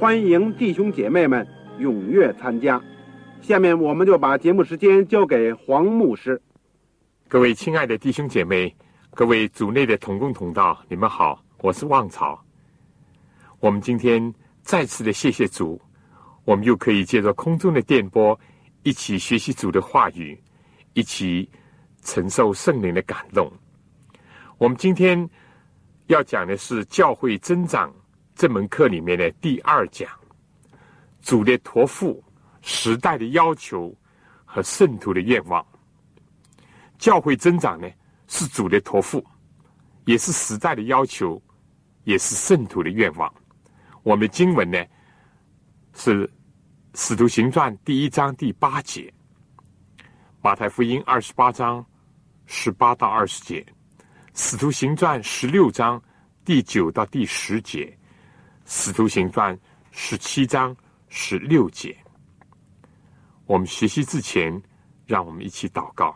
欢迎弟兄姐妹们踊跃参加。下面我们就把节目时间交给黄牧师。各位亲爱的弟兄姐妹，各位组内的同工同道，你们好，我是旺草。我们今天再次的谢谢主，我们又可以借着空中的电波，一起学习主的话语，一起承受圣灵的感动。我们今天要讲的是教会增长这门课里面的第二讲，主的托付、时代的要求和圣徒的愿望。教会增长呢，是主的托付，也是时代的要求，也是圣徒的愿望。我们经文呢，是《使徒行传》第一章第八节，《马太福音》二十八章十八到二十节。《使徒行传》十六章第九到第十节，《使徒行传》十七章十六节。我们学习之前，让我们一起祷告。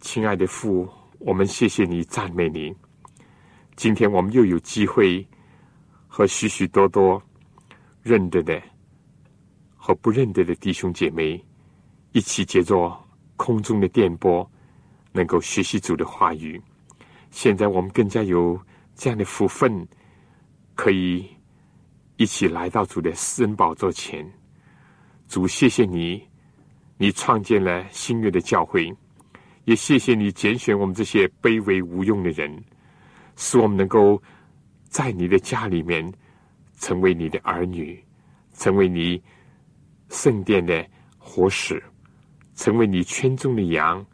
亲爱的父，我们谢谢你，赞美你。今天我们又有机会和许许多多认得的和不认得的弟兄姐妹一起接着空中的电波。能够学习主的话语，现在我们更加有这样的福分，可以一起来到主的私人宝座前。主，谢谢你，你创建了新约的教会，也谢谢你拣选我们这些卑微无用的人，使我们能够在你的家里面成为你的儿女，成为你圣殿的活石，成为你圈中的羊。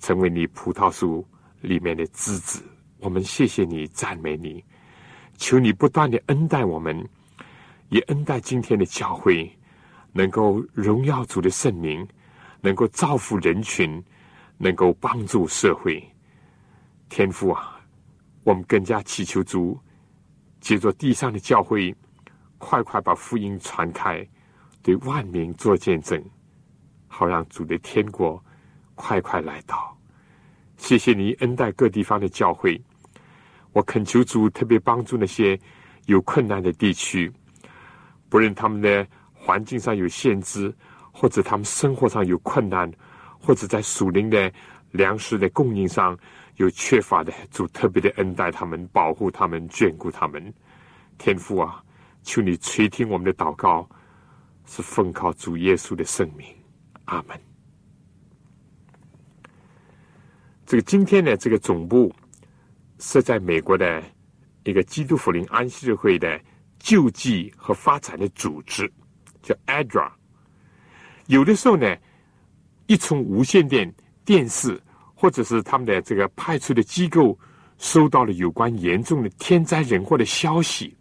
成为你葡萄树里面的枝子，我们谢谢你，赞美你，求你不断的恩待我们，也恩待今天的教会，能够荣耀主的圣名，能够造福人群，能够帮助社会。天父啊，我们更加祈求主，借着地上的教会，快快把福音传开，对万民做见证，好让主的天国快快来到。谢谢你恩待各地方的教会，我恳求主特别帮助那些有困难的地区，不论他们的环境上有限制，或者他们生活上有困难，或者在属灵的粮食的供应上有缺乏的，主特别的恩待他们，保护他们，眷顾他们。天父啊，求你垂听我们的祷告，是奉靠主耶稣的圣名，阿门。这个今天呢，这个总部设在美国的一个基督福临安息日会的救济和发展的组织，叫 ADRA。有的时候呢，一从无线电电视或者是他们的这个派出的机构收到了有关严重的天灾人祸的消息，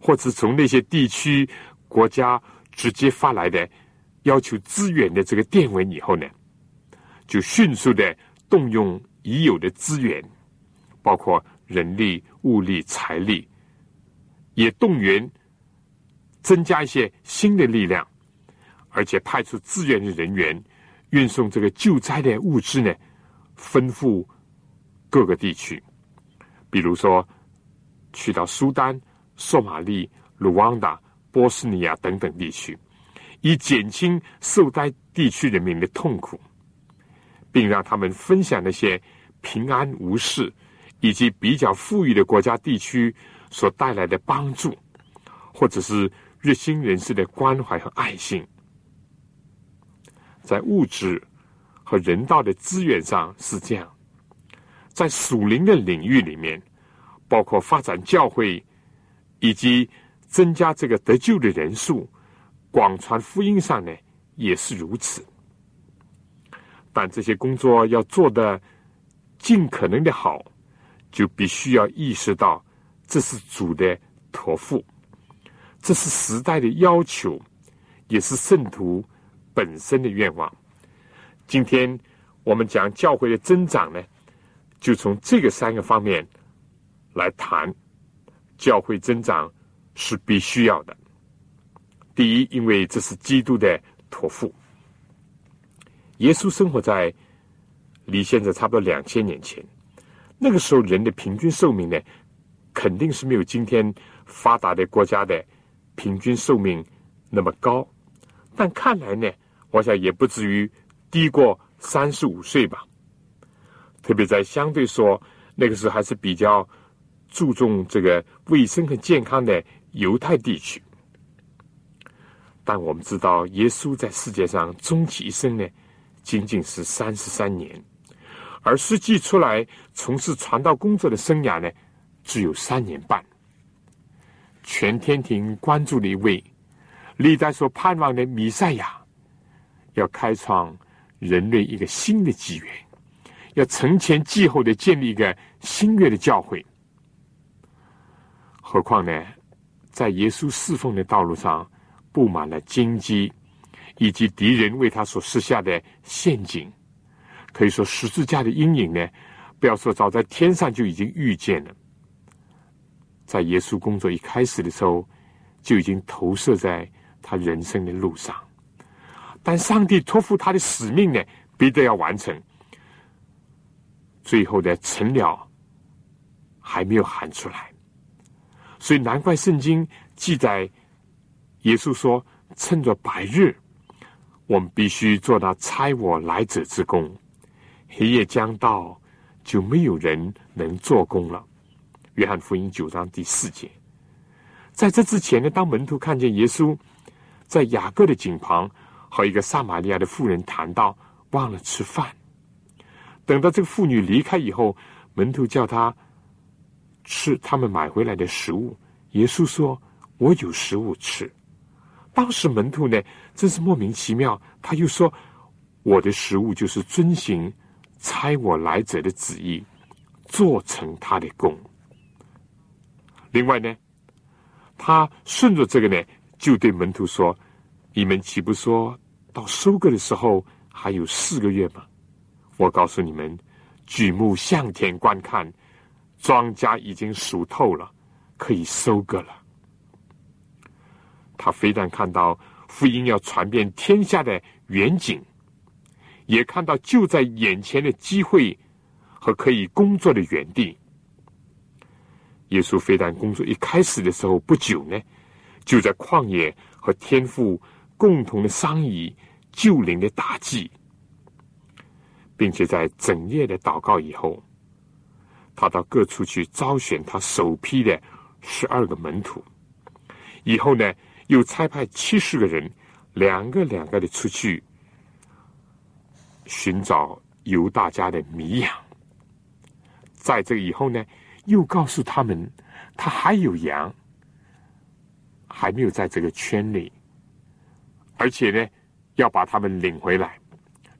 或者从那些地区国家直接发来的要求支援的这个电文以后呢，就迅速的。动用已有的资源，包括人力、物力、财力，也动员增加一些新的力量，而且派出支援的人员，运送这个救灾的物资呢，吩咐各个地区，比如说去到苏丹、索马利、卢旺达、波斯尼亚等等地区，以减轻受灾地区人民的痛苦。并让他们分享那些平安无事，以及比较富裕的国家地区所带来的帮助，或者是热心人士的关怀和爱心，在物质和人道的资源上是这样，在属灵的领域里面，包括发展教会以及增加这个得救的人数、广传福音上呢，也是如此。但这些工作要做的尽可能的好，就必须要意识到这是主的托付。这是时代的要求，也是圣徒本身的愿望。今天我们讲教会的增长呢，就从这个三个方面来谈。教会增长是必须要的。第一，因为这是基督的托付。耶稣生活在离现在差不多两千年前，那个时候人的平均寿命呢，肯定是没有今天发达的国家的。平均寿命那么高，但看来呢，我想也不至于低过三十五岁吧。特别在相对说那个时候还是比较注重这个卫生和健康的犹太地区。但我们知道，耶稣在世界上终其一生呢，仅仅是三十三年，而实际出来从事传道工作的生涯呢，只有三年半。全天庭关注的一位历代所盼望的弥赛亚，要开创人类一个新的纪元，要承前继后的建立一个新月的教会。何况呢，在耶稣侍奉的道路上布满了荆棘，以及敌人为他所设下的陷阱。可以说，十字架的阴影呢，不要说早在天上就已经预见了。在耶稣工作一开始的时候，就已经投射在他人生的路上。但上帝托付他的使命呢，必得要完成。最后的成了还没有喊出来，所以难怪圣经记载，耶稣说：“趁着白日，我们必须做到差我来者之功；黑夜将到，就没有人能做工了。”约翰福音九章第四节，在这之前呢，当门徒看见耶稣在雅各的井旁和一个撒玛利亚的妇人谈到忘了吃饭，等到这个妇女离开以后，门徒叫他吃他们买回来的食物。耶稣说：“我有食物吃。”当时门徒呢，真是莫名其妙。他又说：“我的食物就是遵行猜我来者的旨意，做成他的功。”另外呢，他顺着这个呢，就对门徒说：“你们岂不说到收割的时候还有四个月吗？我告诉你们，举目向天观看，庄稼已经熟透了，可以收割了。”他非但看到福音要传遍天下的远景，也看到就在眼前的机会和可以工作的园地。耶稣非但工作一开始的时候不久呢，就在旷野和天父共同的商议救灵的大计，并且在整夜的祷告以后，他到各处去招选他首批的十二个门徒，以后呢，又差派七十个人，两个两个的出去寻找犹大家的迷羊。在这以后呢。又告诉他们，他还有羊，还没有在这个圈里，而且呢，要把他们领回来。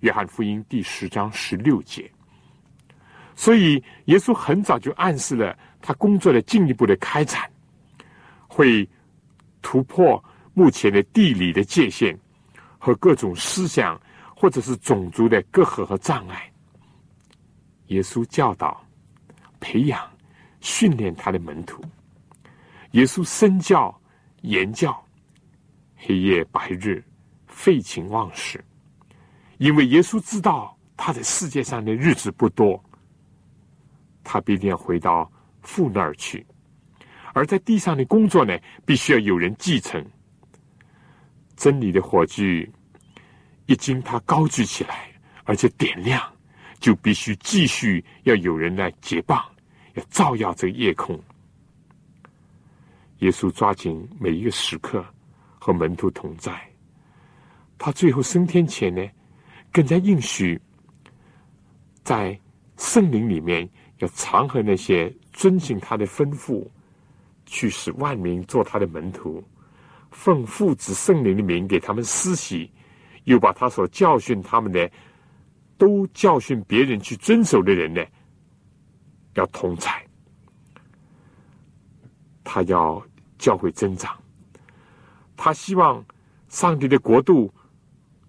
约翰福音第十章十六节。所以，耶稣很早就暗示了他工作的进一步的开展，会突破目前的地理的界限和各种思想或者是种族的隔阂和障碍。耶稣教导、培养。训练他的门徒，耶稣身教言教，黑夜白日废寝忘食，因为耶稣知道他在世界上的日子不多，他必定要回到父那儿去，而在地上的工作呢，必须要有人继承。真理的火炬一经他高举起来，而且点亮，就必须继续要有人来接棒。要照耀这夜空，耶稣抓紧每一个时刻和门徒同在。他最后升天前呢，更加应许在圣灵里面要常和那些遵行他的吩咐，去使万民做他的门徒，奉父子圣灵的名给他们施洗，又把他所教训他们的，都教训别人去遵守的人呢，要同在。他要教会增长，他希望上帝的国度。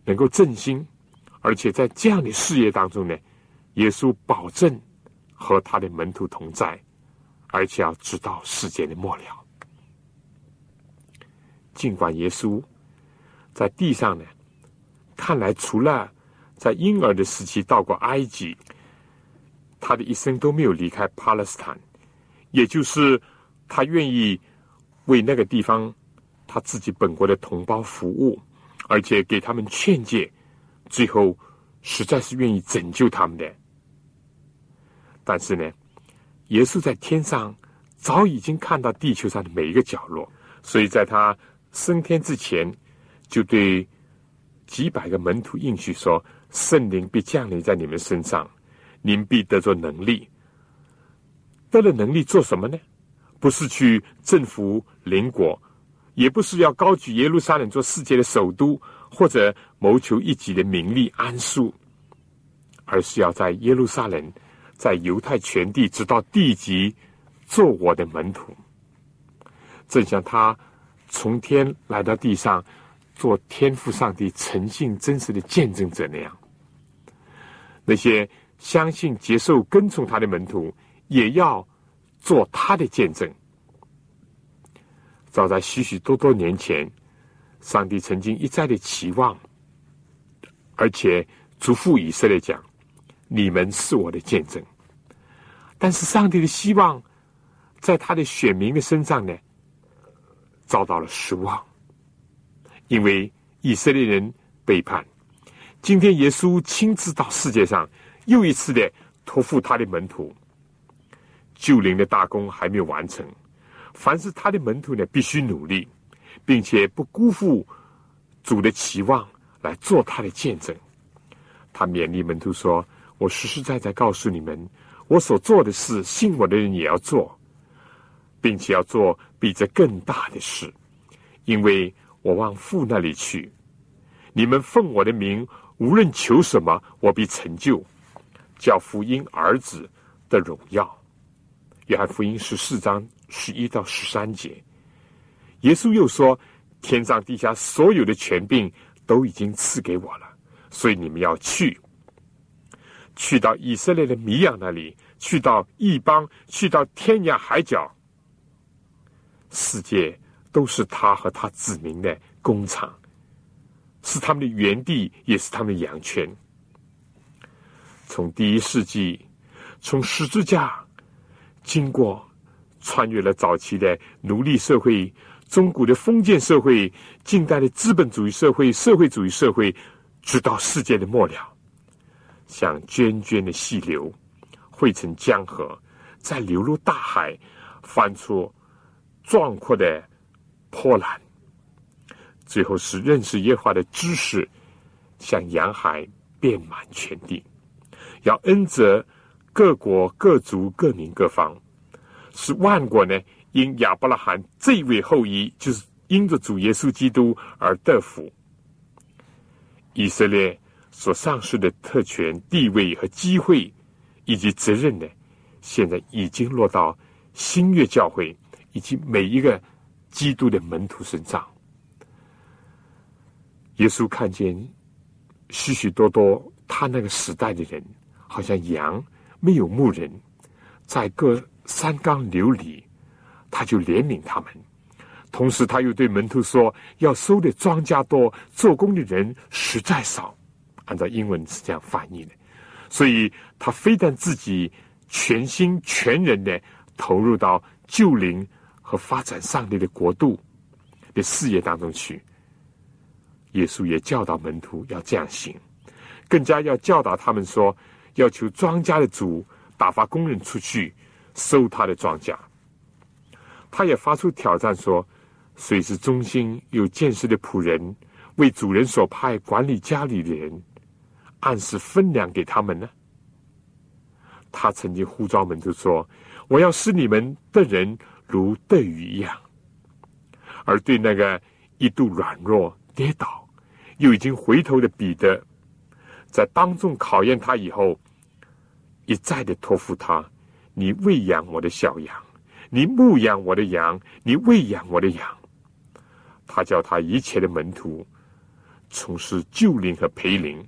能够振兴，而且在这样的事业当中呢，耶稣保证和他的门徒同在，而且要直到世界的末了。尽管耶稣在地上呢，看来除了在婴儿的时期到过埃及，他的一生都没有离开巴勒斯坦，也就是他愿意为那个地方他自己本国的同胞服务。而且给他们劝诫，最后实在是愿意拯救他们的。但是呢，耶稣在天上早已经看到地球上的每一个角落，所以在他升天之前，就对几百个门徒应许说：“圣灵必降临在你们身上，您必得着能力。得了能力做什么呢？不是去征服邻国。”也不是要高举耶路撒冷做世界的首都，或者谋求一己的名利安舒，而是要在耶路撒冷，在犹太全地直到地极，做我的门徒。正像他从天来到地上，做天赋上帝诚信真实的见证者那样，那些相信、接受、跟从他的门徒，也要做他的见证。早在许许多多年前，上帝曾经一再的期望，而且嘱咐以色列讲：“你们是我的见证。”但是上帝的希望在他的选民的身上呢，遭到了失望，因为以色列人背叛。今天耶稣亲自到世界上，又一次的托付他的门徒，救灵的大功还没有完成。凡是他的门徒呢，必须努力，并且不辜负主的期望，来做他的见证。他勉励门徒说：“我实实在在告诉你们，我所做的事，信我的人也要做，并且要做比这更大的事，因为我往父那里去。你们奉我的名，无论求什么，我必成就，叫福音儿子的荣耀。”约翰福音十四章。十一到十三节，耶稣又说：“天上地下所有的权柄都已经赐给我了，所以你们要去，去到以色列的米养那里，去到异邦，去到天涯海角，世界都是他和他子民的工厂，是他们的园地，也是他们的羊圈。从第一世纪，从十字架经过。”穿越了早期的奴隶社会、中古的封建社会、近代的资本主义社会、社会主义社会，直到世界的末了，像涓涓的细流汇成江河，再流入大海，翻出壮阔的波澜，最后是认识耶和华的知识，像洋海遍满全地，要恩泽各国各族各民各方。使万国呢，因亚伯拉罕这位后裔，就是因着主耶稣基督而得福。以色列所丧失的特权、地位和机会，以及责任呢，现在已经落到新月教会以及每一个基督的门徒身上。耶稣看见许许多多他那个时代的人，好像羊没有牧人，在各。三纲流离，他就怜悯他们。同时，他又对门徒说：“要收的庄稼多，做工的人实在少。”按照英文是这样翻译的。所以，他非但自己全心全人的投入到救灵和发展上帝的国度的事业当中去。耶稣也教导门徒要这样行，更加要教导他们说：“要求庄稼的主打发工人出去。”收他的庄稼，他也发出挑战说：“谁是忠心有见识的仆人，为主人所派管理家里的人，按时分粮给他们呢？”他曾经呼召门徒说：“我要使你们的人如斗鱼一样。”而对那个一度软弱跌倒，又已经回头的彼得，在当众考验他以后，一再的托付他：“你喂养我的小羊，你牧养我的羊，你喂养我的羊。”他叫他一切的门徒从事救灵和培灵、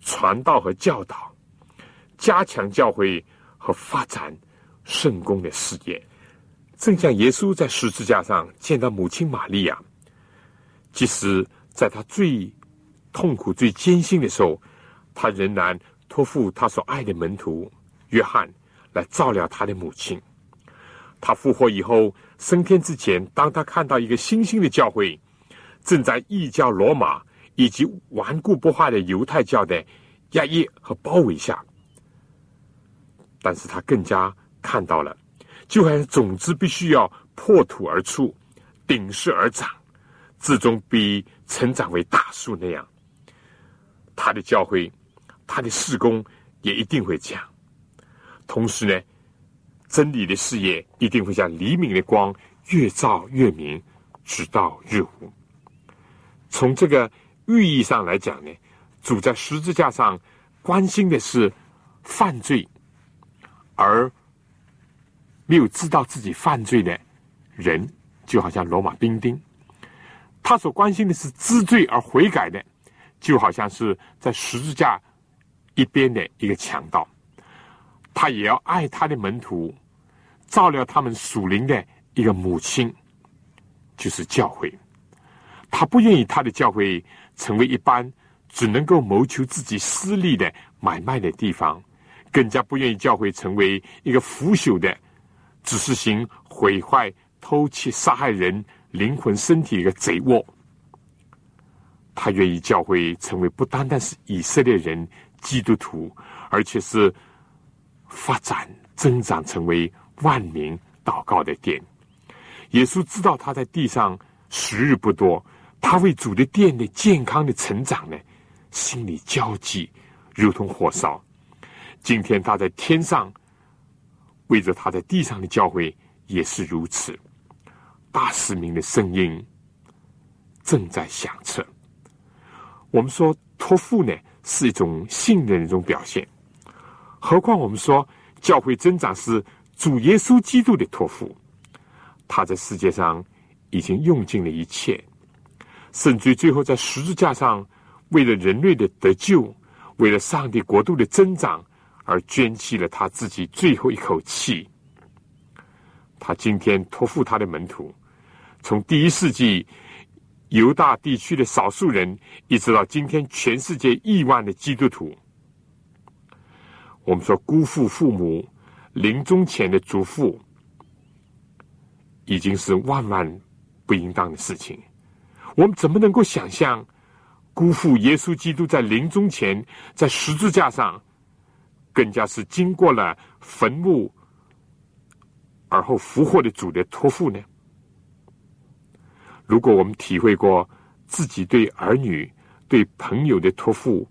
传道和教导。加强教会和发展圣公的事业，正像耶稣在十字架上见到母亲玛利亚，即使在他最痛苦、最艰辛的时候，他仍然托付他所爱的门徒约翰来照料他的母亲。他复活以后升天之前，当他看到一个新兴的教会正在异教罗马以及顽固不化的犹太教的压抑和包围下。但是他更加看到了，就好像种子必须要破土而出，顶势而长，最终必成长为大树那样。他的教会，他的事工也一定会这样。同时呢，真理的事业一定会像黎明的光，越照越明，直到日无。从这个寓意上来讲呢，主在十字架上关心的是犯罪。而没有知道自己犯罪的人，就好像罗马兵丁，他所关心的是知罪而悔改的，就好像是在十字架一边的一个强盗，他也要爱他的门徒，照料他们属灵的一个母亲，就是教会。他不愿意他的教会成为一般只能够谋求自己私利的买卖的地方。更加不愿意教会成为一个腐朽的、只是行毁坏、偷窃、杀害人灵魂、身体的一个贼窝。他愿意教会成为不单单是以色列人基督徒，而且是发展增长成为万民祷告的殿。耶稣知道他在地上时日不多，他为主的殿的健康的成长呢，心里焦急，如同火烧。今天他在天上，为着他在地上的教会也是如此。大使命的声音正在响彻。我们说托付呢是一种信任的一种表现，何况我们说教会增长是主耶稣基督的托付。他在世界上已经用尽了一切，甚至最后在十字架上，为了人类的得救，为了上帝国度的增长。而捐弃了他自己最后一口气。他今天托付他的门徒，从第一世纪犹大地区的少数人，一直到今天全世界亿万的基督徒。我们说辜负父母临终前的嘱咐，已经是万万不应当的事情。我们怎么能够想象辜负耶稣基督在临终前在十字架上？更加是经过了坟墓而后复活的主的托付呢？如果我们体会过自己对儿女、对朋友的托付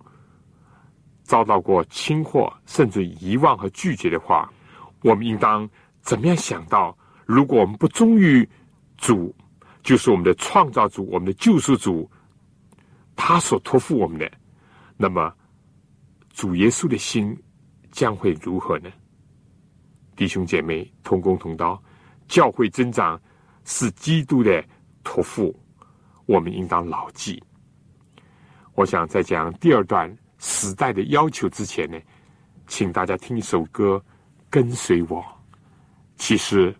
遭到过轻忽，甚至遗忘和拒绝的话，我们应当怎么样想到？如果我们不忠于主，就是我们的创造主、我们的救赎主，他所托付我们的，那么主耶稣的心。将会如何呢？弟兄姐妹，同工同道，教会增长是基督的托付，我们应当牢记。我想在讲第二段时代的要求之前呢，请大家听一首歌，跟随我。其实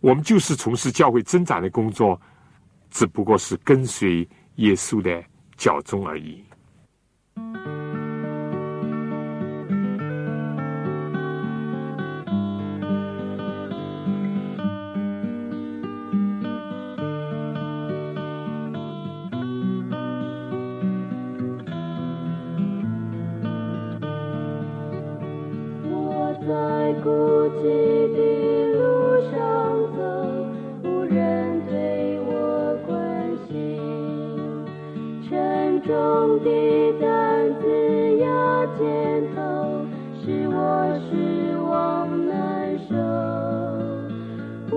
我们就是从事教会增长的工作，只不过是跟随耶稣的脚踪而已。重的担子压肩头，使我失望难受。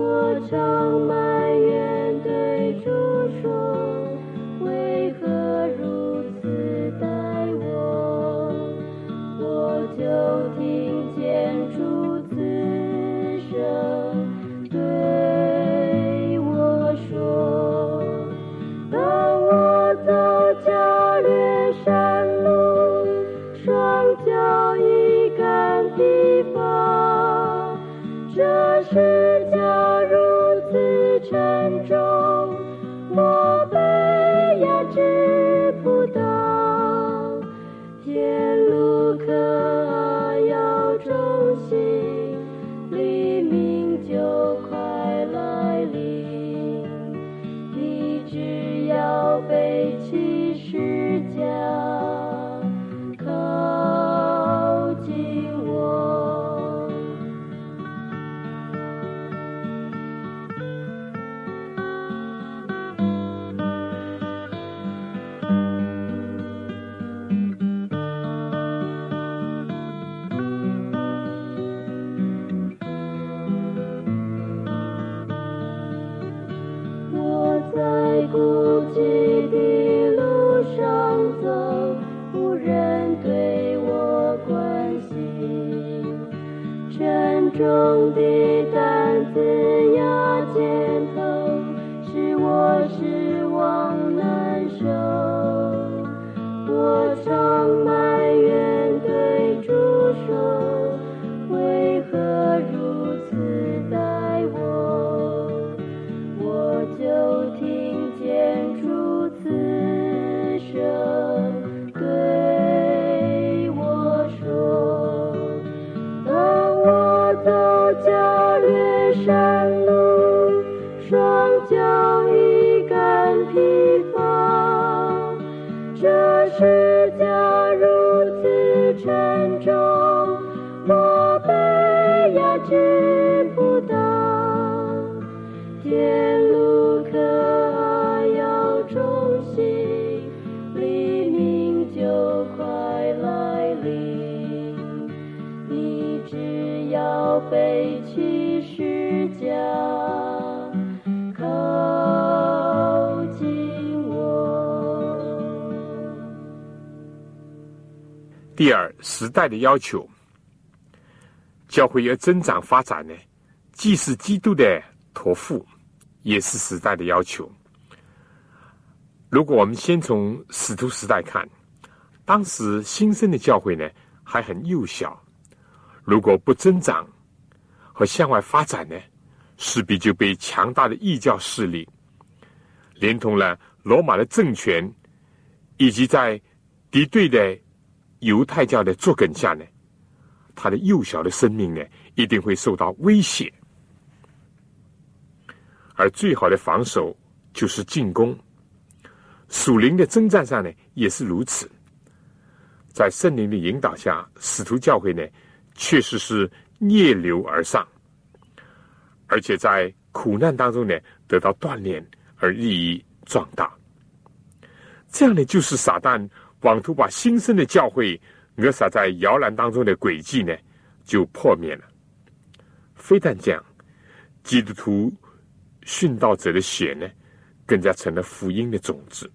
我常埋怨代的要求，教会要增长发展呢，既是基督的托付，也是时代的要求。如果我们先从使徒时代看，当时新生的教会呢还很幼小，如果不增长和向外发展呢，势必就被强大的异教势力，连同了罗马的政权，以及在敌对的犹太教的作梗下呢，他的幼小的生命呢，一定会受到威胁。而最好的防守就是进攻。属灵的征战上呢，也是如此。在圣灵的引导下，使徒教会呢，确实是逆流而上，而且在苦难当中呢，得到锻炼而日益壮大。这样呢，就是撒旦妄图把新生的教会扼杀在摇篮当中的诡计呢，就破灭了。非但这样，基督徒殉道者的血呢，更加成了福音的种子。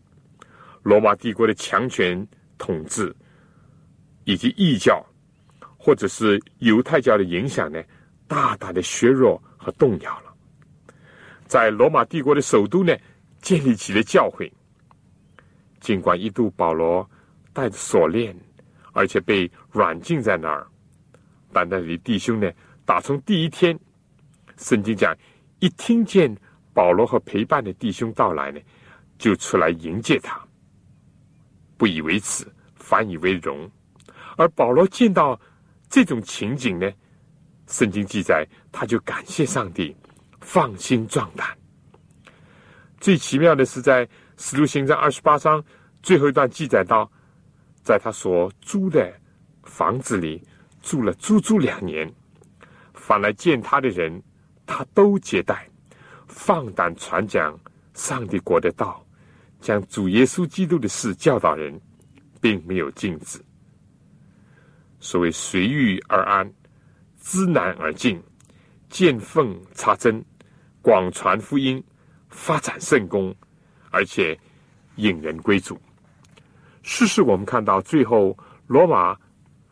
罗马帝国的强权统治，以及异教或者是犹太教的影响呢，大大的削弱和动摇了。在罗马帝国的首都呢，建立起了教会。尽管一度保罗带着锁链，而且被软禁在那儿，但那里弟兄呢，打从第一天，圣经讲，一听见保罗和陪伴的弟兄到来呢，就出来迎接他。不以为耻，反以为荣。而保罗见到这种情景呢，圣经记载，他就感谢上帝，放心壮胆。最奇妙的是，在使徒行传二十八章最后一段记载到，在他所租的房子里住了足足两年，凡来见他的人，他都接待，放胆传讲上帝国的道，将主耶稣基督的事教导人，并没有禁止。所谓随遇而安，知难而进，见缝插针，广传福音，发展圣功，而且引人归主。事实我们看到，最后罗马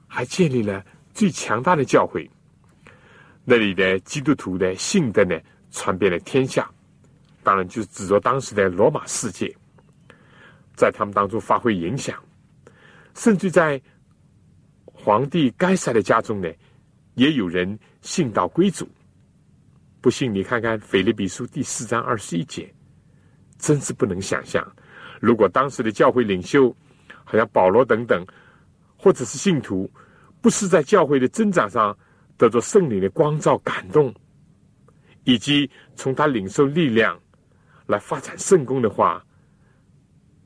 还建立了最强大的教会，那里的基督徒的信德呢，传遍了天下。当然，就指着当时的罗马世界，在他们当中发挥影响，甚至在。皇帝该塞的家中呢，也有人信道归主。不信你看看《腓立比书》第四章二十一节，真是不能想象。如果当时的教会领袖，好像保罗等等，或者是信徒，不是在教会的增长上得着圣灵的光照感动，以及从他领受力量来发展圣功的话，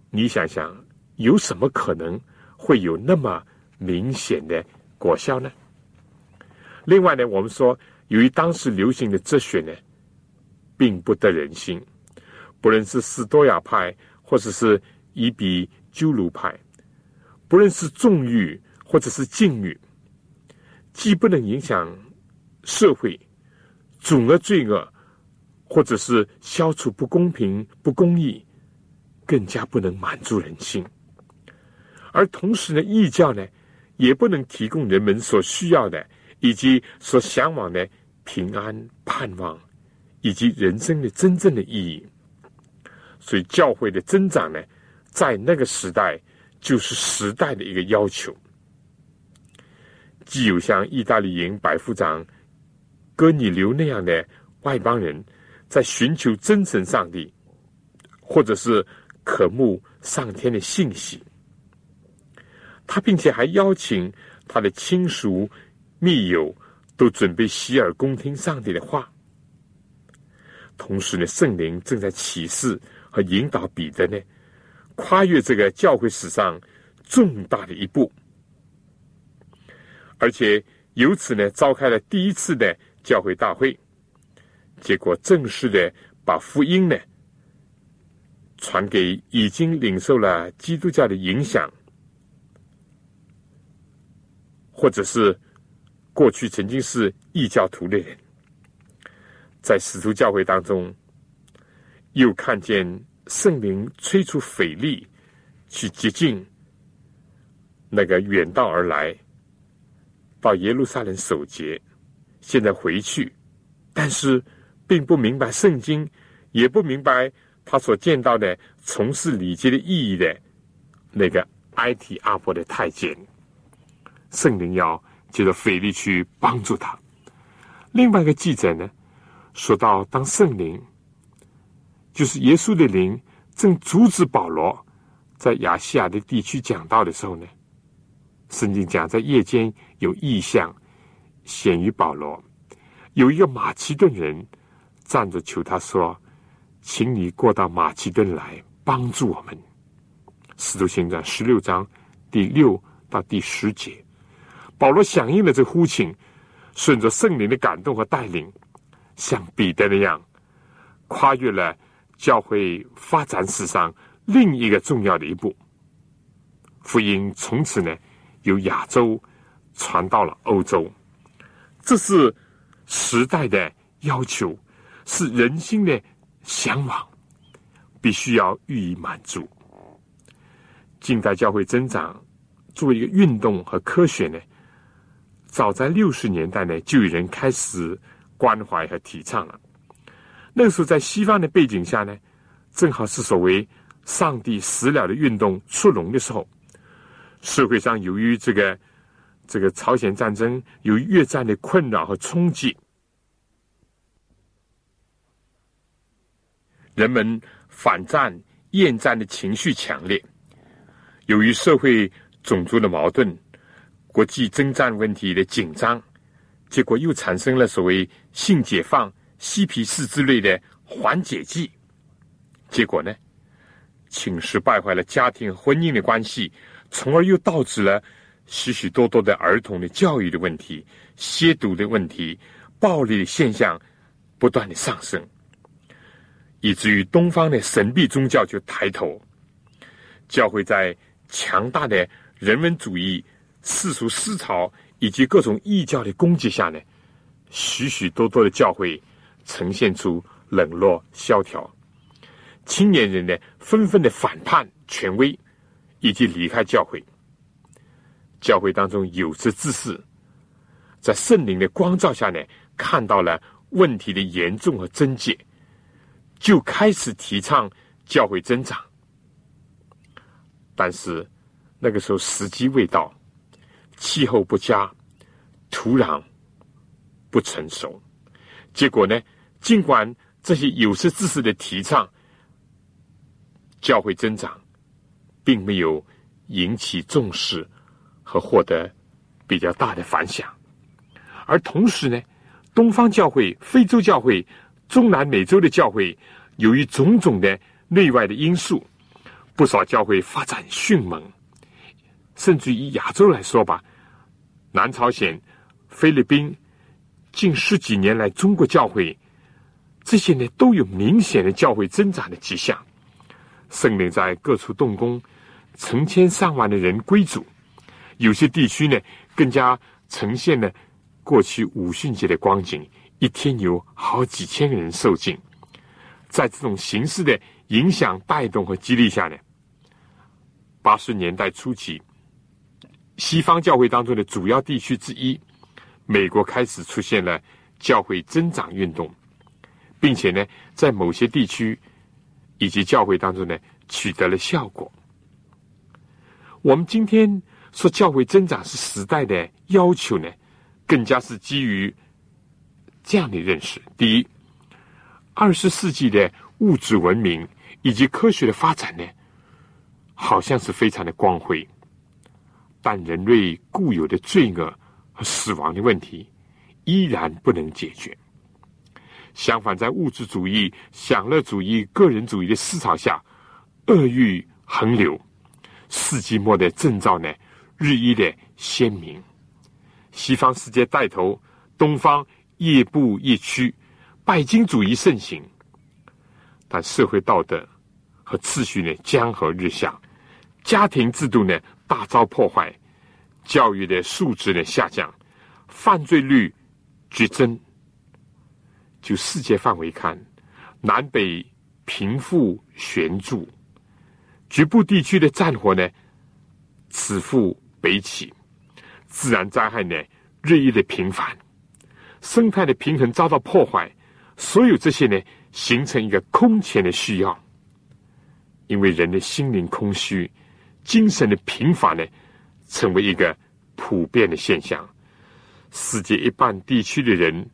你想想，有什么可能会有那么？明显的果效呢？另外呢，我们说，由于当时流行的哲学呢，并不得人心，不论是斯多亚派，或者是伊比鸠鲁派，不论是纵欲或者是禁欲，既不能影响社会，阻遏罪恶，或者是消除不公平、不公义，更加不能满足人心。而同时呢，异教呢？也不能提供人们所需要的，以及所向往的平安、盼望，以及人生的真正的意义。所以，教会的增长呢，在那个时代就是时代的一个要求。既有像意大利营百夫长哥尼流那样的外邦人，在寻求真神上帝，或者是渴慕上天的信息。他并且还邀请他的亲属、密友都准备洗耳恭听上帝的话。同时呢，圣灵正在启示和引导彼得呢，跨越这个教会史上重大的一步，而且由此呢，召开了第一次的教会大会，结果正式的把福音呢传给已经领受了基督教的影响。或者是过去曾经是异教徒的人，在使徒教会当中，又看见圣灵吹出腓力去接近那个远道而来到耶路撒冷守节，现在回去，但是并不明白圣经，也不明白他所见到的从事礼节的意义的那个埃提阿伯的太监。圣灵要借着腓力去帮助他。另外一个记载呢，说到当圣灵，就是耶稣的灵，正阻止保罗在亚细亚的地区讲道的时候呢，圣经讲在夜间有异象显于保罗，有一个马其顿人站着求他说：“请你过到马其顿来帮助我们。”使徒行传十六章第六到第十节。保罗响应了这呼请，顺着圣灵的感动和带领，像彼得那样，跨越了教会发展史上另一个重要的一步。福音从此呢，由亚洲传到了欧洲。这是时代的要求，是人心的向往，必须要予以满足。近代教会增长作为一个运动和科学呢？早在六十年代呢，就有人开始关怀和提倡了。那个时候，在西方的背景下呢，正好是所谓“上帝死了”的运动出笼的时候。社会上由于这个这个朝鲜战争，由于越战的困扰和冲击，人们反战、厌战的情绪强烈。由于社会种族的矛盾。国际征战问题的紧张，结果又产生了所谓性解放、嬉皮士之类的缓解剂。结果呢，侵蚀败坏了家庭婚姻的关系，从而又导致了许许多多的儿童的教育的问题、吸毒的问题、暴力的现象不断的上升，以至于东方的神秘宗教就抬头，教会在强大的人文主义、世俗思潮以及各种异教的攻击下呢，许许多多的教会呈现出冷落萧条，青年人呢纷纷的反叛权威，以及离开教会。教会当中有识之士，在圣灵的光照下呢，看到了问题的严重和症结，就开始提倡教会增长。但是那个时候时机未到，气候不佳，土壤不成熟，结果呢，尽管这些有识之士的提倡，教会增长，并没有引起重视。和获得比较大的反响，而同时呢，东方教会、非洲教会、中南美洲的教会，由于种种的内外的因素，不少教会发展迅猛，甚至以亚洲来说吧，南朝鲜、菲律宾近十几年来，中国教会这些呢都有明显的教会增长的迹象，圣灵在各处动工，成千上万的人归主。有些地区呢，更加呈现了过去五旬节的光景，一天有好几千个人受尽。在这种形式的影响、带动和激励下呢，八十年代初期，西方教会当中的主要地区之一，美国开始出现了教会增长运动，并且呢，在某些地区以及教会当中呢，取得了效果。我们今天。说教会增长是时代的要求呢，更加是基于这样的认识：第一，二十世纪的物质文明以及科学的发展呢，好像是非常的光辉，但人类固有的罪恶和死亡的问题依然不能解决。相反，在物质主义、享乐主义、个人主义的思潮下，恶欲横流，世纪末的征兆呢？日益的鲜明，西方世界带头，东方亦步亦趋，拜金主义盛行，但社会道德和秩序呢江河日下，家庭制度呢大遭破坏，教育的素质呢下降，犯罪率剧增。就世界范围看，南北贫富悬殊，局部地区的战火呢此复。北起，自然灾害呢日益的频繁，生态的平衡遭到破坏，所有这些呢形成一个空前的需要，因为人的心灵空虚，精神的贫乏呢成为一个普遍的现象，世界一半地区的人，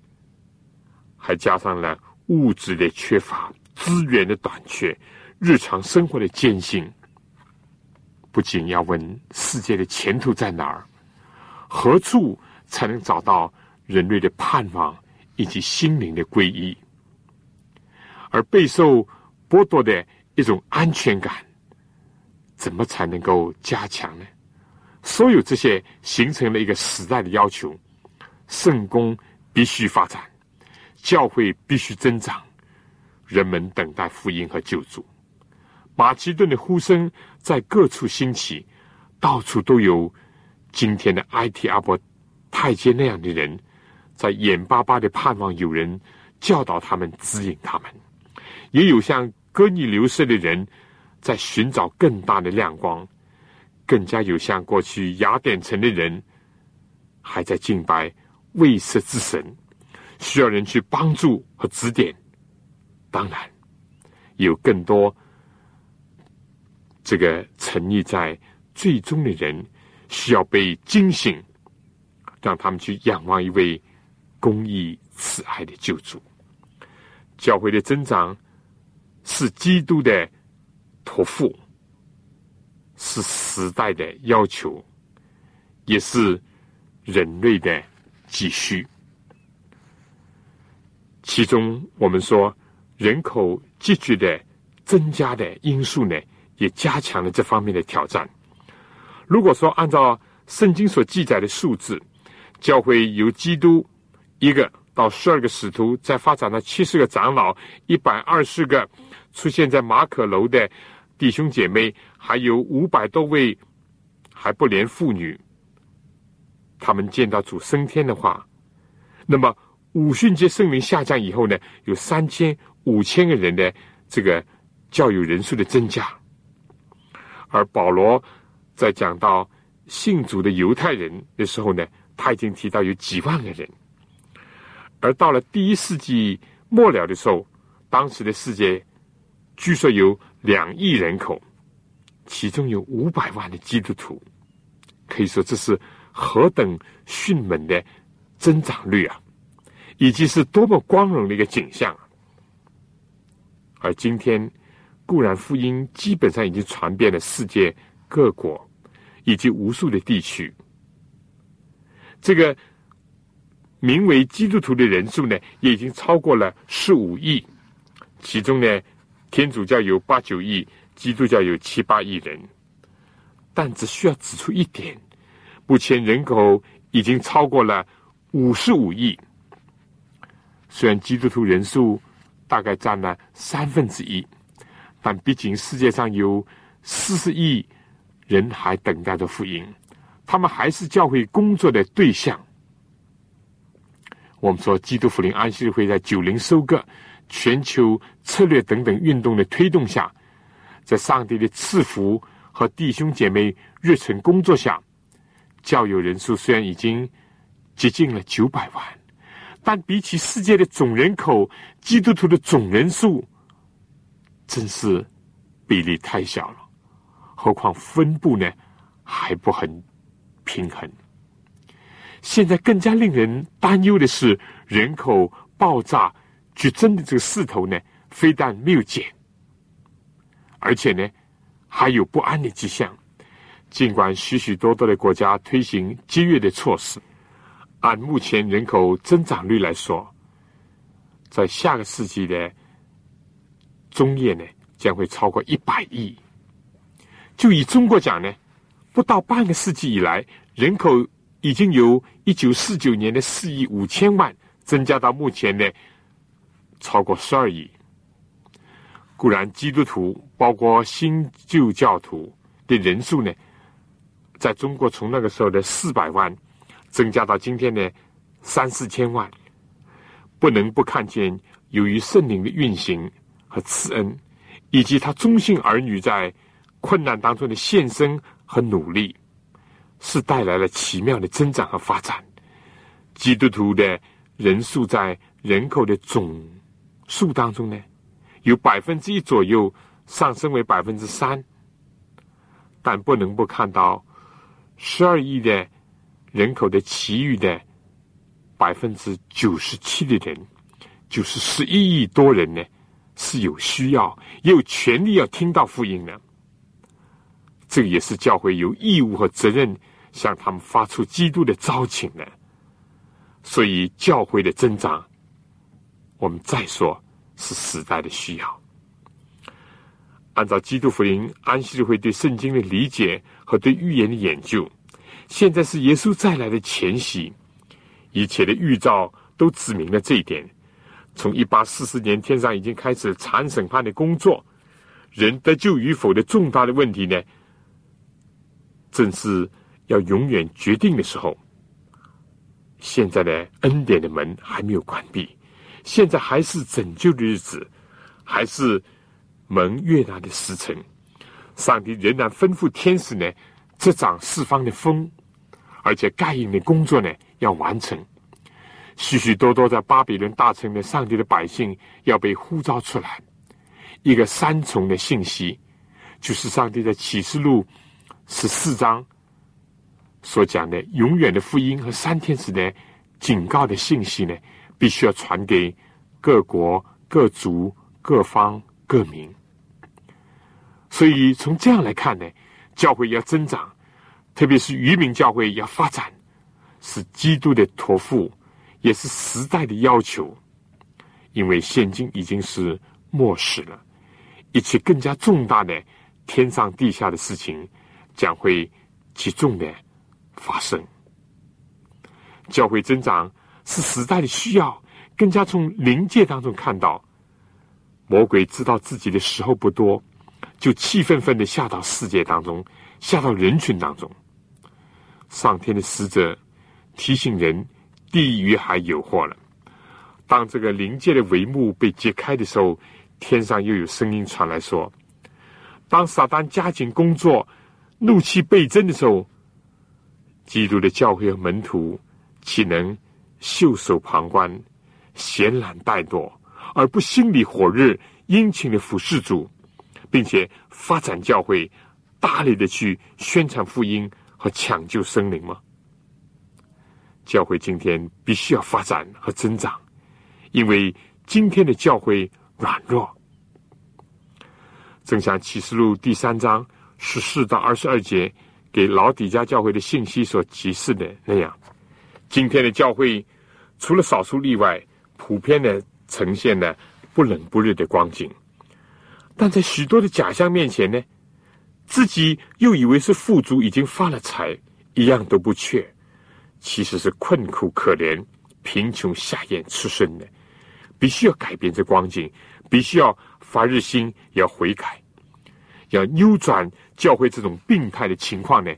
还加上了物质的缺乏、资源的短缺、日常生活的艰辛。不仅要问世界的前途在哪儿，何处才能找到人类的盼望以及心灵的皈依，而备受剥夺的一种安全感，怎么才能够加强呢？所有这些形成了一个时代的要求：圣公必须发展，教会必须增长，人们等待福音和救助。马其顿的呼声在各处兴起，到处都有今天的埃提阿伯太监那样的人，在眼巴巴的盼望有人教导他们、指引他们；也有像哥尼流色的人在寻找更大的亮光，更加有像过去雅典城的人还在敬拜未识之神，需要人去帮助和指点。当然，有更多。这个沉溺在最终的人，需要被惊醒，让他们去仰望一位公义慈爱的救主。教会的增长是基督的托付，是时代的要求，也是人类的急需。其中，我们说人口急剧的增加的因素呢？也加强了这方面的挑战。如果说按照圣经所记载的数字，教会由基督一个到十二个使徒，再发展到七十个长老，一百二十个出现在马可楼的弟兄姐妹，还有五百多位还不连妇女，他们见到主升天的话，那么五旬节圣灵下降以后呢，有三千五千个人的这个教友人数的增加。而保罗在讲到信主的犹太人的时候呢，他已经提到有几万个人。而到了第一世纪末了的时候，当时的世界据说有两亿人口，其中有五百万的基督徒，可以说这是何等迅猛的增长率啊！以及是多么光荣的一个景象啊。而今天，固然福音基本上已经传遍了世界各国以及无数的地区，这个。名为基督徒的人数呢，也已经超过了十五亿。其中呢，天主教有八九亿，基督教有七八亿人。但只需要指出一点：目前人口已经超过了五十五亿。虽然基督徒人数大概占了三分之一，但毕竟世界上有四十亿人还等待着福音，他们还是教会工作的对象。我们说，基督福临安息日会在九零收割、全球策略等等运动的推动下，在上帝的赐福和弟兄姐妹热忱工作下，教友人数虽然已经接近了九百万，但比起世界的总人口，基督徒的总人数真是比例太小了。何况分布呢还不很平衡。现在更加令人担忧的是，人口爆炸剧增的这个势头呢，非但没有减，而且呢，还有不安的迹象。尽管许许多多的国家推行节约的措施，按目前人口增长率来说，在下个世纪的中叶呢，将会超过一百亿。就以中国讲呢，不到半个世纪以来，人口。已经由一九四九年的四亿五千万增加到目前的超过十二亿。固然，基督徒包括新旧教徒的人数呢，在中国从那个时候的四百万增加到今天的三四千万，不能不看见由于圣灵的运行和慈恩，以及他忠信儿女在困难当中的献身和努力。是带来了奇妙的增长和发展。基督徒的人数在人口的总数当中呢，有百分之一左右上升为百分之三，但不能不看到十二亿的人口的其余的百分之九十七的人，就是十一亿多人呢，是有需要、也有权利要听到福音的。这个也是教会有义务和责任。向他们发出基督的招请的，所以教会的增长，我们再说是时代的需要。按照基督福音安息日会对圣经的理解和对预言的研究，现在是耶稣再来的前夕，一切的预兆都指明了这一点。从一八四四年天上已经开始残审判的工作，人得救与否的重大的问题呢，正是。要永远决定的时候，现在的恩典的门还没有关闭，现在还是拯救的日子，还是门悦纳的时辰。上帝仍然吩咐天使呢，执掌四方的风，而且盖印的工作呢要完成。许许多多在巴比伦大城的上帝的百姓要被呼召出来。一个三重的信息，就是上帝的启示录十四章。所讲的永远的福音和三天时的警告的信息呢，必须要传给各国、各族、各方、各民。所以从这样来看呢，教会要增长，特别是渔民教会要发展，是基督的托付，也是时代的要求。因为现今已经是末世了，一切更加重大的天上地下的事情将会集中的。发生，教会增长是时代的需要，更加从灵界当中看到，魔鬼知道自己的时候不多，就气愤愤的下到世界当中，下到人群当中。上天的使者提醒人，地狱还有祸了。当这个灵界的帷幕被揭开的时候，天上又有声音传来说：“当撒旦加紧工作，怒气倍增的时候，基督的教会和门徒岂能袖手旁观、闲懒怠惰，而不心里火热、殷勤的服侍主，并且发展教会，大力的去宣传福音和抢救生灵吗？教会今天必须要发展和增长，因为今天的教会软弱。正像启示录第三章十四到二十二节给老底家教会的信息所提示的那样，今天的教会除了少数例外，普遍的呈现了不冷不热的光景。但在许多的假象面前呢，自己又以为是富足，已经发了财，一样都不缺，其实是困苦可怜、贫穷下咽吃身的。必须要改变这光景，必须要发日心，要悔改，要扭转教会这种病态的情况呢，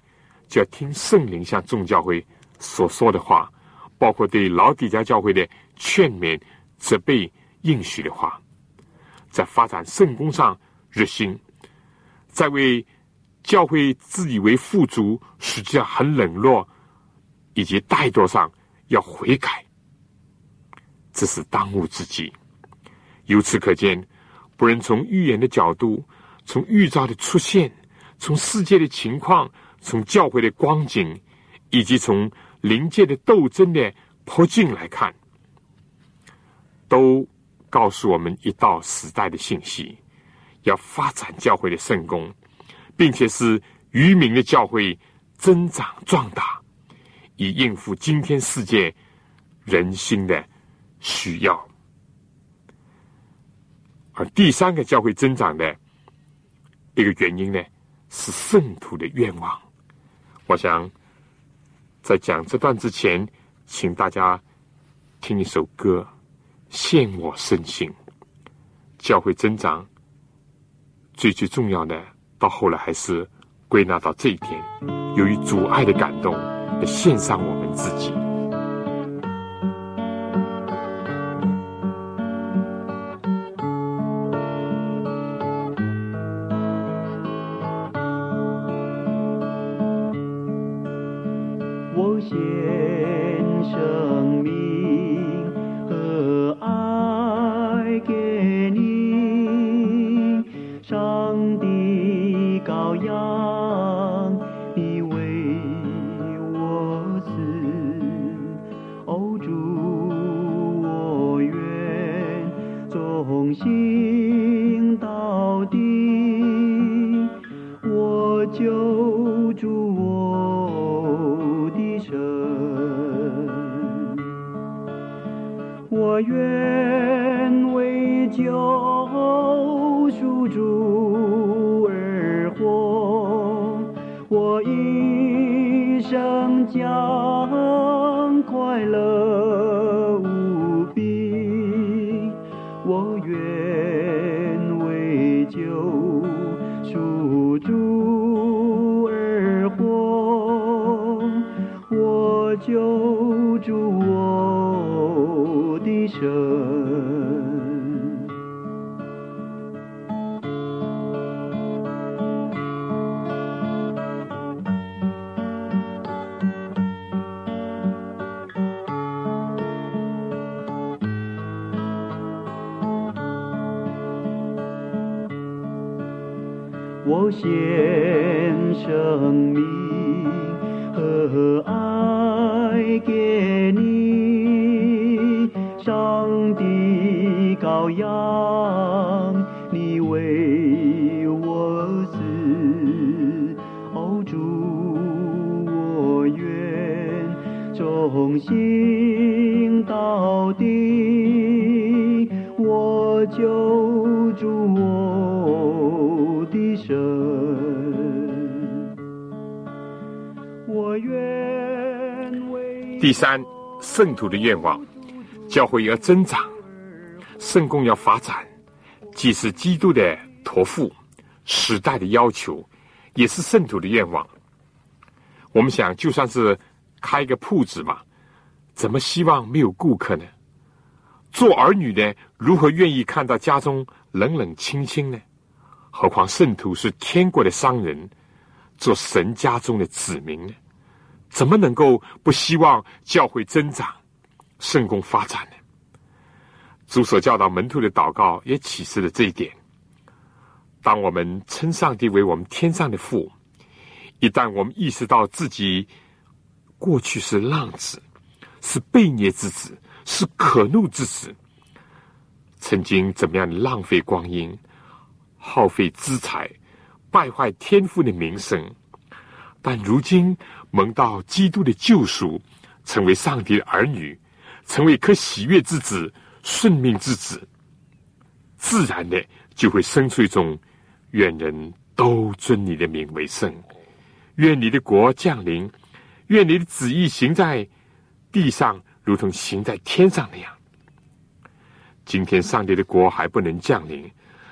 就要听圣灵向众教会所说的话，包括对老底家教会的劝勉、责备、应许的话，在发展圣功上热心，在为教会自以为富足，实际上很冷落以及怠惰上要悔改。这是当务之急。由此可见，不论从预言的角度，从预兆的出现，从世界的情况，从教会的光景，以及从灵界的斗争的迫近来看，都告诉我们一道时代的信息：要发展教会的圣功，并且是渔民的教会增长壮大，以应付今天世界人心的。需要，而第三个教会增长的一个原因呢，是圣徒的愿望。我想在讲这段之前，请大家听一首歌，献我身心。教会增长最最重要的，到后来还是归纳到这一点：由于阻碍的感动，献上我们自己。不住而活我揪住我的手献生命和爱给你，上帝羔羊，你为我死，哦主，我愿忠心到底，我救主我第三，圣徒的愿望，教会要增长，圣公要发展，既是基督的托付，时代的要求，也是圣徒的愿望。我们想，就算是开一个铺子嘛，怎么希望没有顾客呢？做儿女的如何愿意看到家中冷冷清清呢？何况圣徒是天国的商人，做神家中的子民呢？怎么能够不希望教会增长、圣功发展呢？主所教导门徒的祷告也启示了这一点。当我们称上帝为我们天上的父，一旦我们意识到自己过去是浪子，是悖逆之子，是可怒之子，曾经怎么样浪费光阴、耗费资财、败坏天父的名声，但如今蒙到基督的救赎，成为上帝的儿女，成为可喜悦之子、顺命之子，自然的就会生出一种。愿人都尊你的名为圣，愿你的国降临，愿你的旨意行在地上，如同行在天上那样。今天上帝的国还不能降临，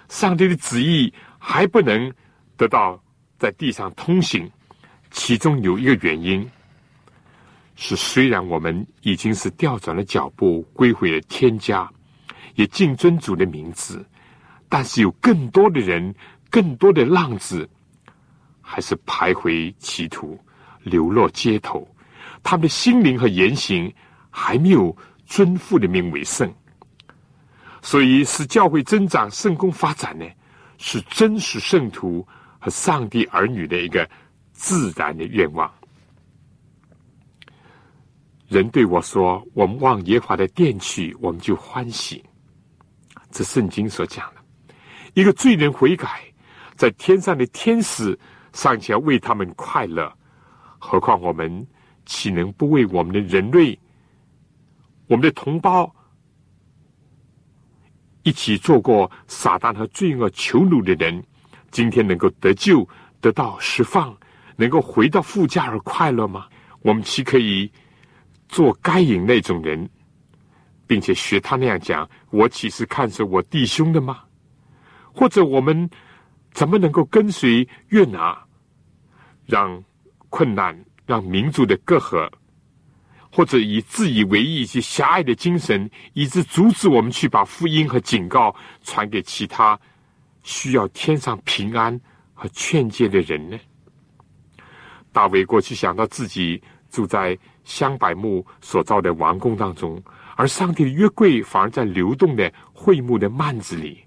上帝的旨意还不能得到在地上通行，其中有一个原因，是虽然我们已经是调转了脚步，归回了天家，也敬尊主的名字，但是有更多的人。更多的浪子还是徘徊歧途、流落街头，他们的心灵和言行还没有尊父的名为圣，所以使教会增长、圣功发展呢，是真实圣徒和上帝儿女的一个自然的愿望。人对我说：“我们往耶和华的殿去，我们就欢喜。”这圣经所讲的，一个罪人悔改。在天上的天使尚且为他们快乐，何况我们岂能不为我们的人类、我们的同胞一起做过撒旦和罪恶囚奴的人，今天能够得救、得到释放，能够回到富家而快乐吗？我们岂可以做该隐那种人，并且学他那样讲：“我岂是看着我弟兄的吗？”或者我们？怎么能够跟随约拿，让困难、让民族的隔阂，或者以自以为意、一些狭隘的精神，以致阻止我们去把福音和警告传给其他需要天上平安和劝诫的人呢？大卫过去想到自己住在香柏木所造的王宫当中，而上帝的约柜反而在流动的会幕的幔子里，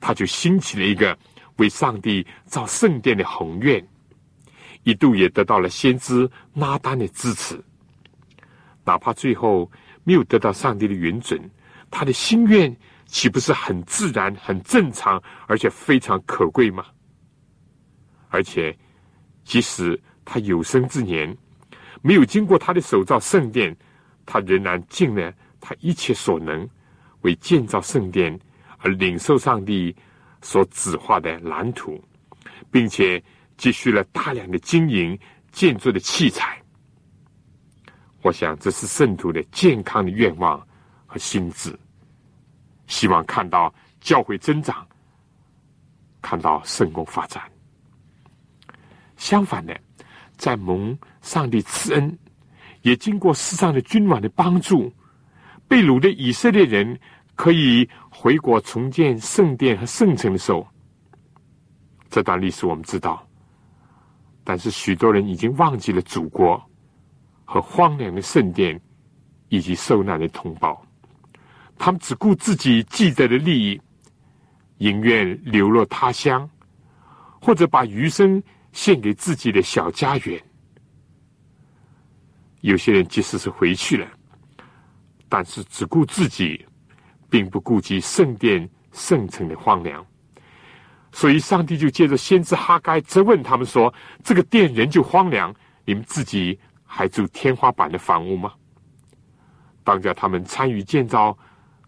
他就兴起了一个。为上帝造圣殿的宏愿，一度也得到了先知拉丹的支持。哪怕最后没有得到上帝的允准，他的心愿岂不是很自然、很正常，而且非常可贵吗？而且，即使他有生之年没有经过他的手造圣殿，他仍然尽了他一切所能，为建造圣殿而领受上帝。所指画的蓝图，并且积蓄了大量的金银建筑的器材。我想这是圣徒的健康的愿望和心智，希望看到教会增长，看到圣公发展。相反的，在蒙上帝赐恩，也经过世上的君王的帮助，被掳的以色列人。可以回国重建圣殿和圣城的时候，这段历史我们知道。但是许多人已经忘记了祖国和荒凉的圣殿以及受难的同胞，他们只顾自己既得的利益，宁愿流落他乡，或者把余生献给自己的小家园。有些人即使是回去了，但是只顾自己。并不顾及圣殿圣城的荒凉，所以上帝就借着先知哈该责问他们说：“这个殿仍旧荒凉，你们自己还住天花板的房屋吗？”当叫他们参与建造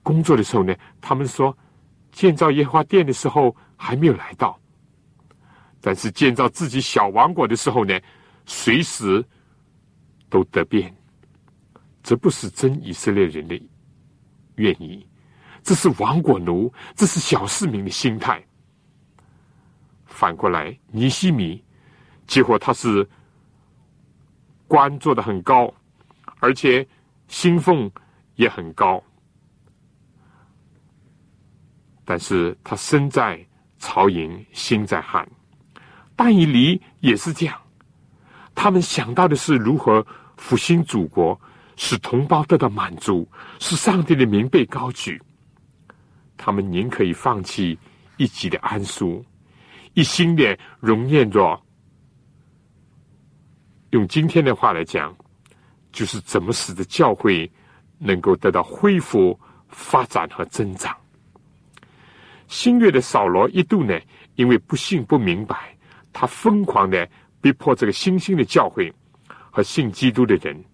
工作的时候呢，他们说：“建造耶和华殿的时候还没有来到，但是建造自己小王国的时候呢，随时都得变。”这不是真以色列人的愿意。这是亡国奴，这是小市民的心态。反过来，尼西米，结果他是官做的很高，而且薪俸也很高，但是他身在曹营心在汉。但以离也是这样，他们想到的是如何复兴祖国，使同胞得到满足，使上帝的名被高举。他们宁可以放弃一己的安舒，一心的容念着。用今天的话来讲，就是怎么使得教会能够得到恢复、发展和增长。新月的扫罗一度呢，因为不信不明白。他疯狂的逼迫这个新兴的教会和信基督的人，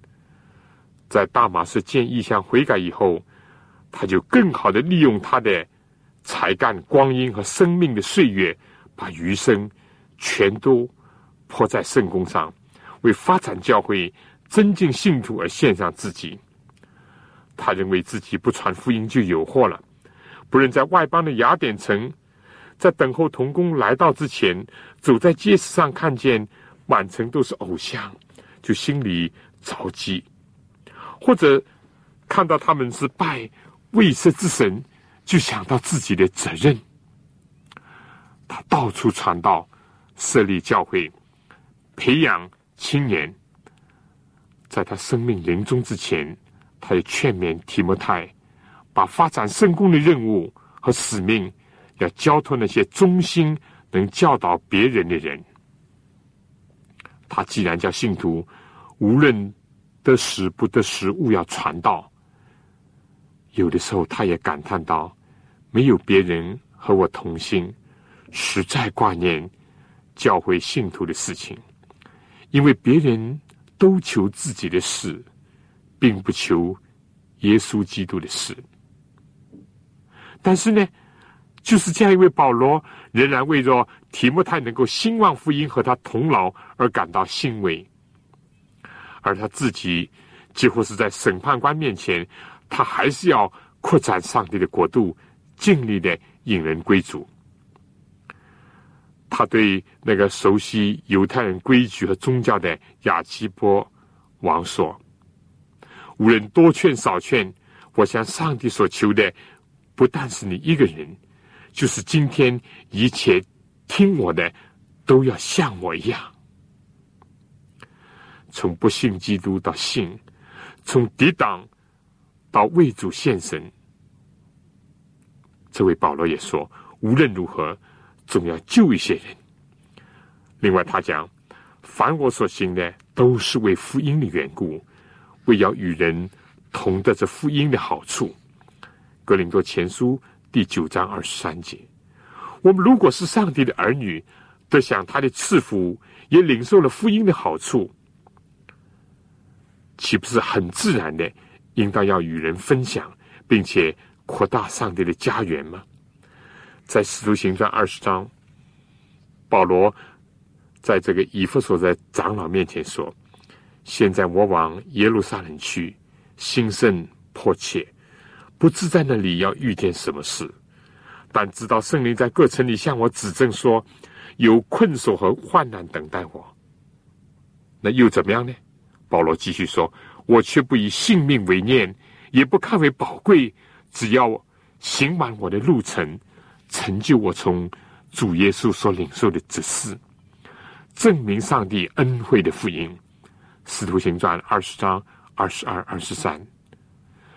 在大马士见异象悔改以后，他就更好的利用他的才干、光阴和生命的岁月，把余生全都泼在圣功上，为发展教会、增进信徒而献上自己。他认为自己不传福音就有祸了，不论在外邦的雅典城。在等候童工来到之前，走在街市上，看见满城都是偶像，就心里着急；或者看到他们是拜未色之神，就想到自己的责任。他到处传道，设立教会，培养青年。在他生命临终之前，他也劝勉提摩太，把发展圣功的任务和使命。要交托那些忠心、能教导别人的人。他既然叫信徒，无论得时不得时，勿要传道。有的时候，他也感叹道：“没有别人和我同心，实在挂念教会信徒的事情，因为别人都求自己的事，并不求耶稣基督的事。但是呢？”就是这样一位保罗，仍然为着提莫太能够兴旺福音和他同劳而感到欣慰，而他自己几乎是在审判官面前，他还是要扩展上帝的国度，尽力的引人归主。他对那个熟悉犹太人规矩和宗教的亚基波王说：“无论多劝少劝，我向上帝所求的，不但是你一个人。”就是今天，一切听我的都要像我一样，从不信基督到信，从抵挡到为主献身。这位保罗也说，无论如何，总要救一些人。另外，他讲，凡我所行的，都是为福音的缘故，为要与人同得这福音的好处。格林多前书。第九章二十三节，我们如果是上帝的儿女，得享他的赐福，也领受了福音的好处，岂不是很自然的，应当要与人分享，并且扩大上帝的家园吗？在使徒行传二十章，保罗在这个以弗所在长老面前说：“现在我往耶路撒冷去，心甚迫切。”不知在那里要遇见什么事，但知道圣灵在各城里向我指证说，有困守和患难等待我。那又怎么样呢？保罗继续说：“我却不以性命为念，也不看为宝贵，只要行完我的路程，成就我从主耶稣所领受的指示，证明上帝恩惠的福音。”使徒行传二十章二十二、二十三。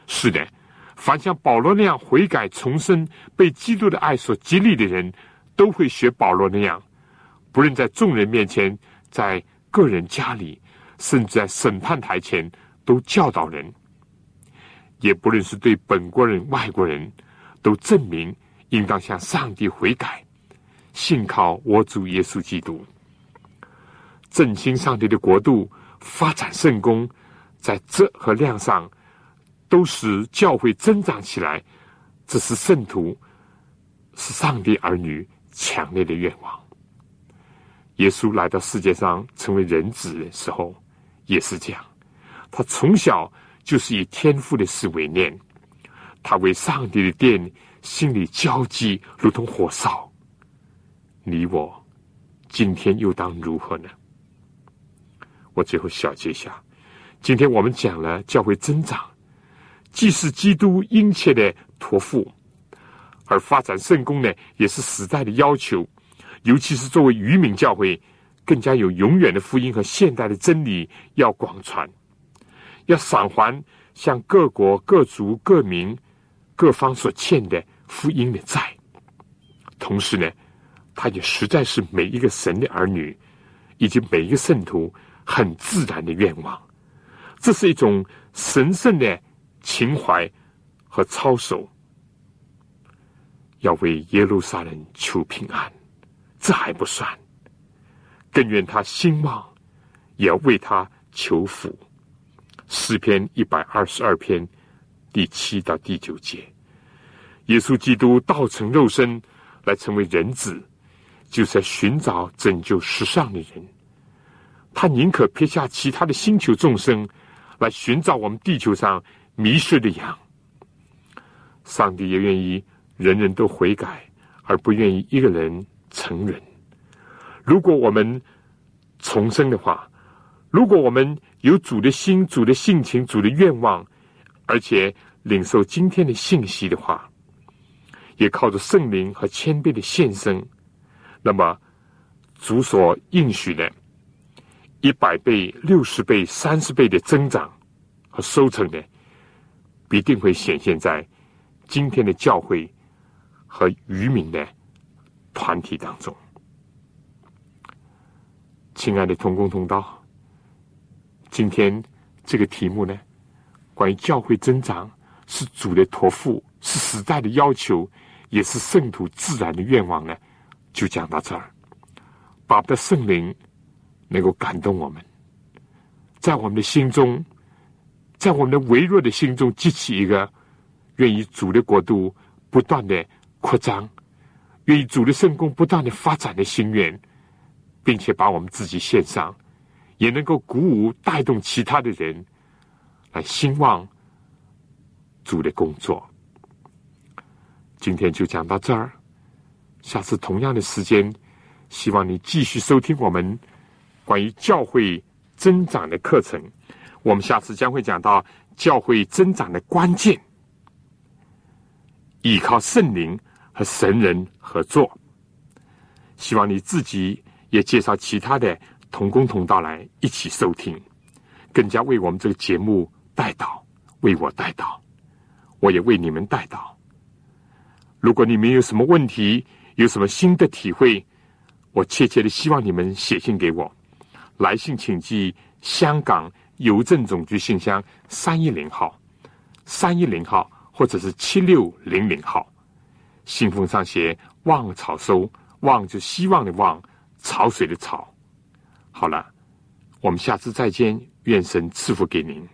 是的。凡像保罗那样悔改重生、被基督的爱所激励的人，都会学保罗那样，不论在众人面前，在个人家里，甚至在审判台前，都教导人；也不论是对本国人、外国人，都证明应当向上帝悔改，信靠我主耶稣基督，振兴上帝的国度，发展圣功，在质和量上。都使教会增长起来，这是圣徒，是上帝儿女强烈的愿望。耶稣来到世界上成为人子的时候，也是这样。他从小就是以天父的事为念，他为上帝的殿心里焦急，如同火烧。你我今天又当如何呢？我最后小结一下，今天我们讲了教会增长，既是基督殷切的托付，而发展圣功呢，也是时代的要求。尤其是作为渔民教会，更加有永远的福音和现代的真理要广传，要偿还向各国各族各民各方所欠的福音的债。同时呢，他也实在是每一个神的儿女以及每一个圣徒很自然的愿望。这是一种神圣的情怀和操守，要为耶路撒冷求平安。这还不算，更愿他兴旺，也要为他求福。诗篇一百二十二篇第七到第九节，耶稣基督道成肉身来成为人子，就是在寻找拯救世上的人。他宁可撇下其他的星球众生，来寻找我们地球上迷失的羊。上帝也愿意人人都悔改，而不愿意一个人。成人，如果我们重生的话，如果我们有主的心、主的性情、主的愿望，而且领受今天的信息的话，也靠着圣灵和谦卑的献身，那么主所应许的一百倍、六十倍、三十倍的增长和收成呢，必定会显现在今天的教会和渔民的。团体当中，亲爱的同工同道，今天这个题目呢，关于教会增长是主的托付，是时代的要求，也是圣徒自然的愿望呢，就讲到这儿。巴不得圣灵能够感动我们，在我们的心中，在我们的微弱的心中激起一个愿意主的国度不断的扩张。愿意主的圣功不断的发展的心愿，并且把我们自己献上，也能够鼓舞带动其他的人来兴旺主的工作。今天就讲到这儿，下次同样的时间，希望你继续收听我们关于教会增长的课程。我们下次将会讲到教会增长的关键，依靠圣灵。和神人合作，希望你自己也介绍其他的同工同道来一起收听，更加为我们这个节目带祷，为我带祷，我也为你们带祷。如果你们有什么问题，有什么新的体会，我切切的希望你们写信给我，来信请寄香港邮政总局信箱三一零号、三一零号或者是七六零零号。信封上写“望草收”，望就希望的望，潮水的潮。好了，我们下次再见，愿神赐福给您。